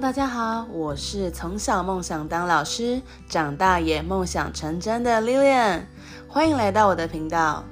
大家好，我是从小梦想当老师，长大也梦想成真的 Lilian，欢迎来到我的频道。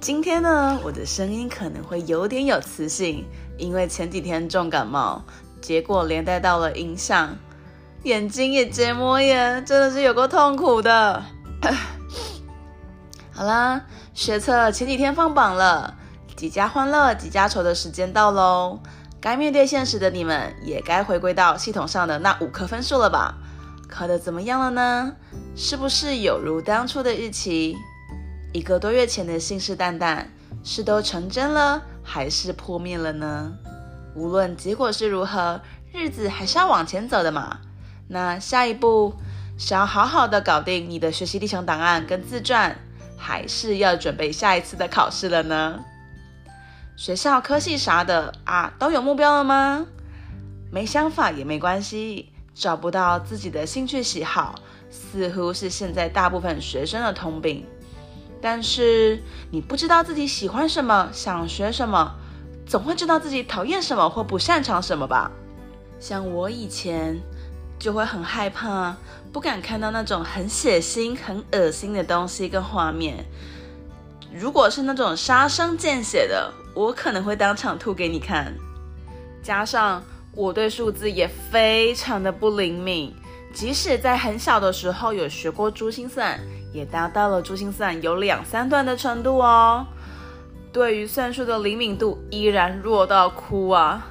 今天呢，我的声音可能会有点有磁性，因为前几天重感冒，结果连带到了影响，眼睛也结膜炎，真的是有够痛苦的。好啦，学测前几天放榜了，几家欢乐几家愁的时间到喽。该面对现实的你们，也该回归到系统上的那五颗分数了吧？考得怎么样了呢？是不是有如当初的预期？一个多月前的信誓旦旦，是都成真了，还是破灭了呢？无论结果是如何，日子还是要往前走的嘛。那下一步，是要好好的搞定你的学习历程档案跟自传，还是要准备下一次的考试了呢？学校科系啥的啊，都有目标了吗？没想法也没关系，找不到自己的兴趣喜好，似乎是现在大部分学生的通病。但是你不知道自己喜欢什么，想学什么，总会知道自己讨厌什么或不擅长什么吧？像我以前就会很害怕，不敢看到那种很血腥、很恶心的东西跟画面。如果是那种杀生见血的，我可能会当场吐给你看。加上我对数字也非常的不灵敏，即使在很小的时候有学过珠心算，也达到了珠心算有两三段的程度哦。对于算术的灵敏度依然弱到哭啊！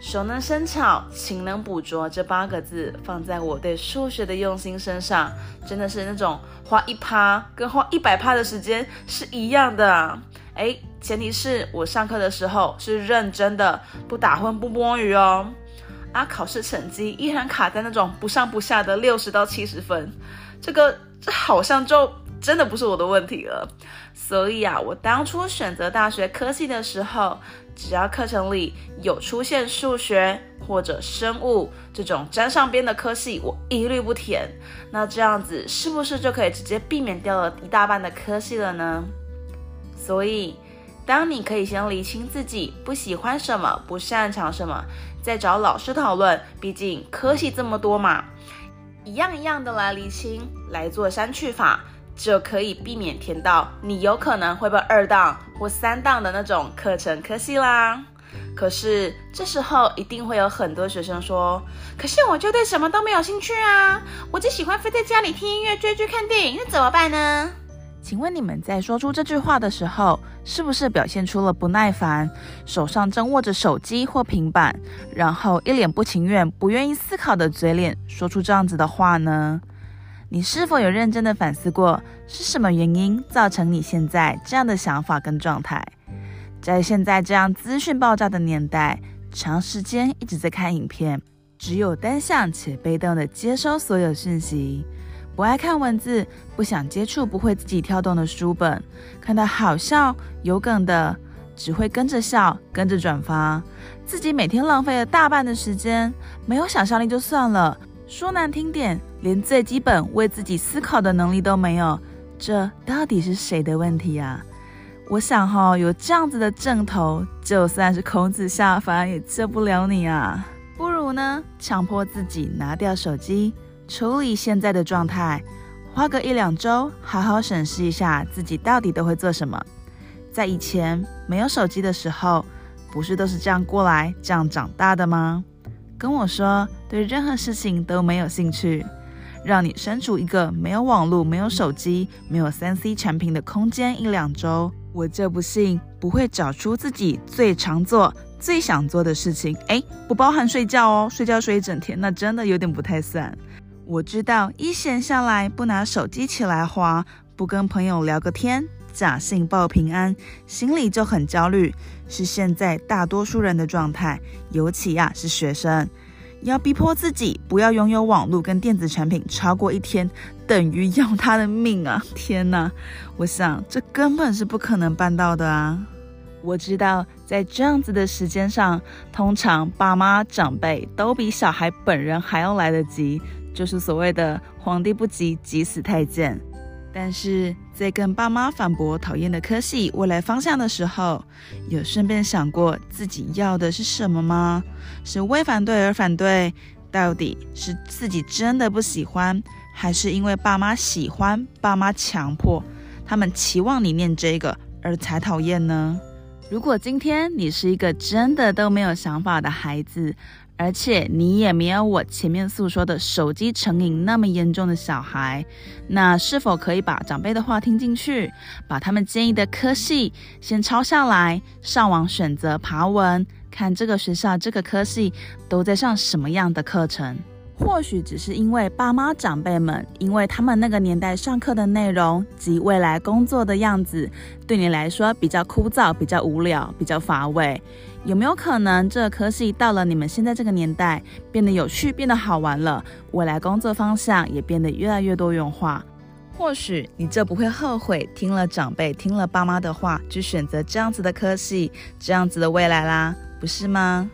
熟能生巧，勤能补拙这八个字放在我对数学的用心身上，真的是那种花一趴跟花一百趴的时间是一样的。诶，前提是我上课的时候是认真的，不打混不摸鱼哦。啊，考试成绩依然卡在那种不上不下的六十到七十分，这个这好像就。真的不是我的问题了，所以啊，我当初选择大学科系的时候，只要课程里有出现数学或者生物这种沾上边的科系，我一律不填。那这样子是不是就可以直接避免掉了一大半的科系了呢？所以，当你可以先厘清自己不喜欢什么、不擅长什么，再找老师讨论，毕竟科系这么多嘛，一样一样的来厘清，来做删去法。就可以避免填到你有可能会被二档或三档的那种课程科系啦。可是这时候一定会有很多学生说：“可是我就对什么都没有兴趣啊，我只喜欢飞在家里听音乐、追剧、看电影，那怎么办呢？”请问你们在说出这句话的时候，是不是表现出了不耐烦，手上正握着手机或平板，然后一脸不情愿、不愿意思考的嘴脸，说出这样子的话呢？你是否有认真的反思过，是什么原因造成你现在这样的想法跟状态？在现在这样资讯爆炸的年代，长时间一直在看影片，只有单向且被动的接收所有讯息，不爱看文字，不想接触不会自己跳动的书本，看到好笑有梗的，只会跟着笑，跟着转发，自己每天浪费了大半的时间，没有想象力就算了。说难听点，连最基本为自己思考的能力都没有，这到底是谁的问题啊？我想哈，有这样子的正头，就算是孔子下凡也救不了你啊！不如呢，强迫自己拿掉手机，处理现在的状态，花个一两周，好好审视一下自己到底都会做什么。在以前没有手机的时候，不是都是这样过来、这样长大的吗？跟我说，对任何事情都没有兴趣，让你身处一个没有网络、没有手机、没有三 C 产品的空间一两周，我就不信不会找出自己最常做、最想做的事情。诶，不包含睡觉哦，睡觉睡一整天，那真的有点不太算。我知道一闲下来不拿手机起来滑，不跟朋友聊个天，假性报平安，心里就很焦虑。是现在大多数人的状态，尤其呀、啊、是学生，要逼迫自己不要拥有网络跟电子产品超过一天，等于要他的命啊！天哪，我想这根本是不可能办到的啊！我知道在这样子的时间上，通常爸妈长辈都比小孩本人还要来得及，就是所谓的“皇帝不急急死太监”。但是在跟爸妈反驳讨厌的科系未来方向的时候，有顺便想过自己要的是什么吗？是为反对而反对？到底是自己真的不喜欢，还是因为爸妈喜欢、爸妈强迫，他们期望你念这个而才讨厌呢？如果今天你是一个真的都没有想法的孩子，而且你也没有我前面诉说的手机成瘾那么严重的小孩，那是否可以把长辈的话听进去，把他们建议的科系先抄下来，上网选择爬文，看这个学校这个科系都在上什么样的课程？或许只是因为爸妈长辈们，因为他们那个年代上课的内容及未来工作的样子，对你来说比较枯燥、比较无聊、比较乏味。有没有可能这科系到了你们现在这个年代，变得有趣、变得好玩了？未来工作方向也变得越来越多元化。或许你就不会后悔听了长辈、听了爸妈的话，去选择这样子的科系、这样子的未来啦，不是吗？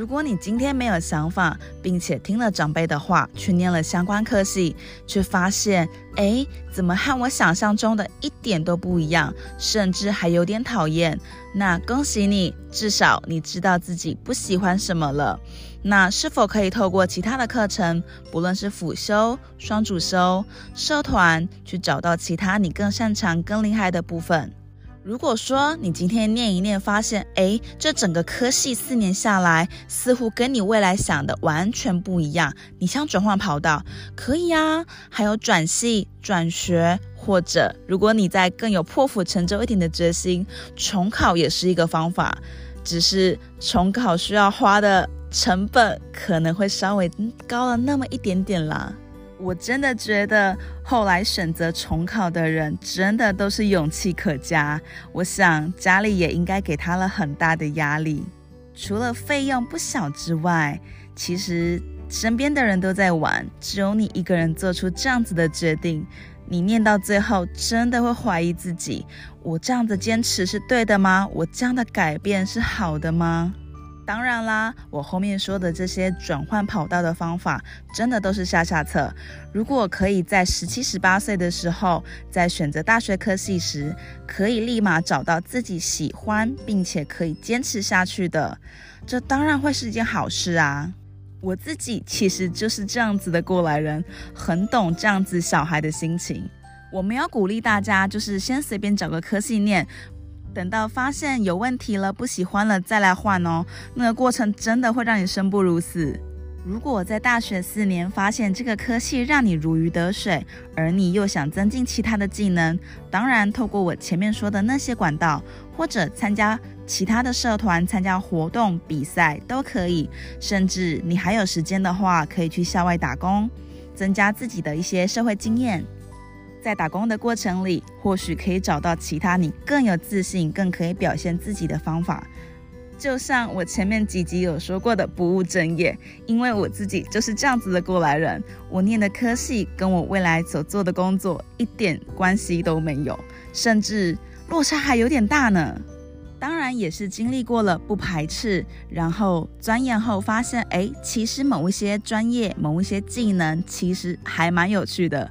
如果你今天没有想法，并且听了长辈的话，去念了相关科系，却发现，诶，怎么和我想象中的一点都不一样，甚至还有点讨厌，那恭喜你，至少你知道自己不喜欢什么了。那是否可以透过其他的课程，不论是辅修、双主修、社团，去找到其他你更擅长、更厉害的部分？如果说你今天念一念，发现，哎，这整个科系四年下来，似乎跟你未来想的完全不一样，你想转换跑道，可以啊，还有转系、转学，或者如果你再更有破釜沉舟一点的决心，重考也是一个方法，只是重考需要花的成本可能会稍微高了那么一点点啦。我真的觉得后来选择重考的人真的都是勇气可嘉。我想家里也应该给他了很大的压力，除了费用不小之外，其实身边的人都在玩，只有你一个人做出这样子的决定。你念到最后真的会怀疑自己：我这样的坚持是对的吗？我这样的改变是好的吗？当然啦，我后面说的这些转换跑道的方法，真的都是下下策。如果可以在十七、十八岁的时候，在选择大学科系时，可以立马找到自己喜欢并且可以坚持下去的，这当然会是一件好事啊。我自己其实就是这样子的过来人，很懂这样子小孩的心情。我们要鼓励大家，就是先随便找个科系念。等到发现有问题了，不喜欢了再来换哦。那个过程真的会让你生不如死。如果在大学四年发现这个科系让你如鱼得水，而你又想增进其他的技能，当然透过我前面说的那些管道，或者参加其他的社团、参加活动、比赛都可以。甚至你还有时间的话，可以去校外打工，增加自己的一些社会经验。在打工的过程里，或许可以找到其他你更有自信、更可以表现自己的方法。就像我前面几集有说过的，不务正业，因为我自己就是这样子的过来人。我念的科系跟我未来所做的工作一点关系都没有，甚至落差还有点大呢。当然也是经历过了不排斥，然后钻研后发现，哎，其实某一些专业、某一些技能其实还蛮有趣的。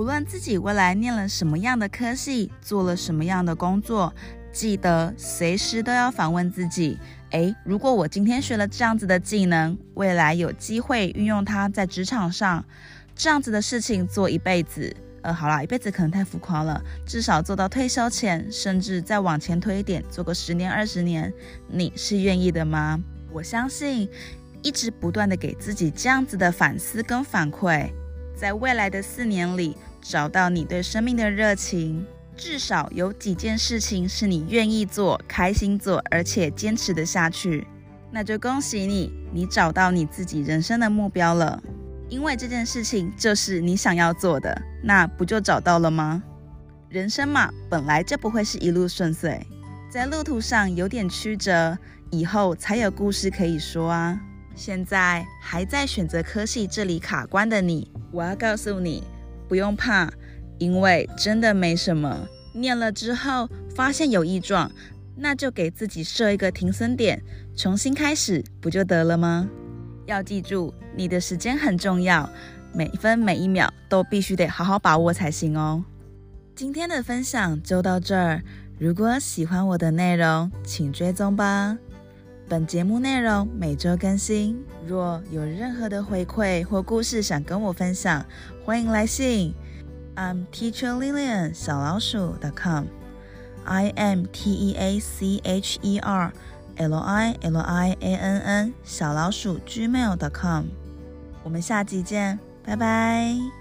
无论自己未来念了什么样的科系，做了什么样的工作，记得随时都要反问自己：诶，如果我今天学了这样子的技能，未来有机会运用它在职场上，这样子的事情做一辈子，呃，好啦，一辈子可能太浮夸了，至少做到退休前，甚至再往前推一点，做个十年、二十年，你是愿意的吗？我相信，一直不断的给自己这样子的反思跟反馈，在未来的四年里。找到你对生命的热情，至少有几件事情是你愿意做、开心做，而且坚持得下去，那就恭喜你，你找到你自己人生的目标了。因为这件事情就是你想要做的，那不就找到了吗？人生嘛，本来就不会是一路顺遂，在路途上有点曲折，以后才有故事可以说啊。现在还在选择科系这里卡关的你，我要告诉你。不用怕，因为真的没什么。念了之后发现有异状，那就给自己设一个停损点，重新开始不就得了吗？要记住，你的时间很重要，每分每一秒都必须得好好把握才行哦。今天的分享就到这儿。如果喜欢我的内容，请追踪吧。本节目内容每周更新。若有任何的回馈或故事想跟我分享，欢迎来信。I'm Teacher Lilian 小老鼠 .com。I am T E A C H E R L I L I A N N 小老鼠 Gmail.com。我们下集见，拜拜。